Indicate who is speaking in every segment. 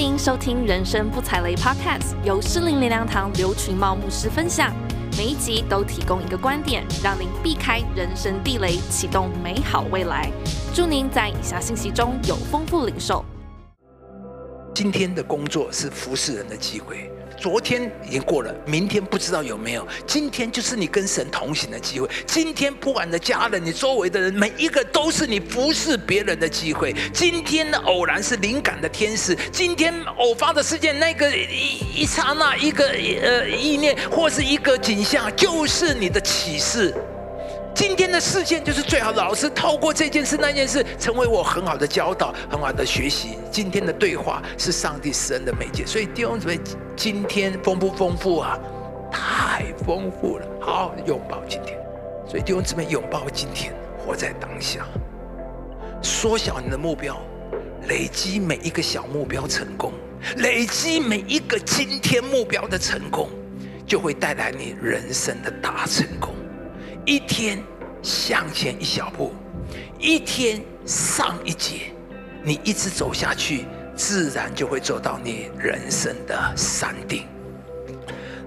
Speaker 1: 您收听《人生不踩雷》Podcast，由诗林林良堂刘群茂牧师分享。每一集都提供一个观点，让您避开人生地雷，启动美好未来。祝您在以下信息中有丰富领受。
Speaker 2: 今天的工作是服侍人的机会。昨天已经过了，明天不知道有没有。今天就是你跟神同行的机会。今天不管的家人、你周围的人，每一个都是你服侍别人的机会。今天的偶然是灵感的天使，今天偶发的事件，那个一一刹那，一个呃意念，或是一个景象，就是你的启示。今天的事件就是最好的老师，透过这件事、那件事，成为我很好的教导、很好的学习。今天的对话是上帝施恩的媒介，所以弟兄姊妹，今天丰不丰富啊？太丰富了！好，拥抱今天。所以弟兄姊妹，拥抱今天，活在当下，缩小你的目标，累积每一个小目标成功，累积每一个今天目标的成功，就会带来你人生的大成功。一天向前一小步，一天上一节，你一直走下去，自然就会走到你人生的山顶。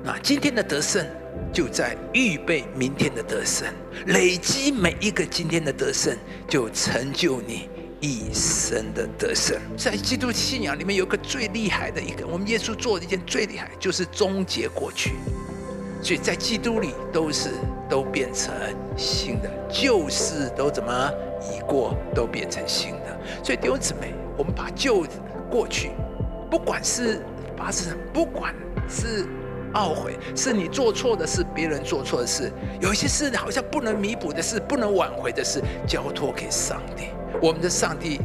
Speaker 2: 那今天的得胜，就在预备明天的得胜，累积每一个今天的得胜，就成就你一生的得胜。在基督信仰里面，有个最厉害的一个，我们耶稣做的一件最厉害，就是终结过去。所以在基督里都是。都变成新的，旧事都怎么已过，都变成新的。所以弟兄姊妹，我们把旧过去，不管是发生，不管是懊悔，是你做错的事，别人做错的事，有一些事好像不能弥补的事，不能挽回的事，交托给上帝。我们的上帝，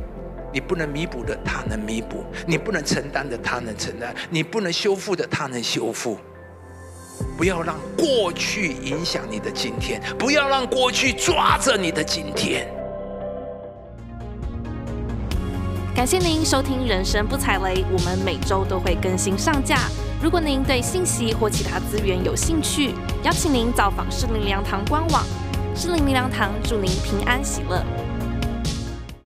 Speaker 2: 你不能弥补的，他能弥补；你不能承担的，他能承担；你不能修复的，他能修复。不要让过去影响你的今天，不要让过去抓着你的今天。
Speaker 1: 感谢您收听《人生不踩雷》，我们每周都会更新上架。如果您对信息或其他资源有兴趣，邀请您造访诗灵灵粮堂官网。诗灵灵粮堂祝您平安喜乐。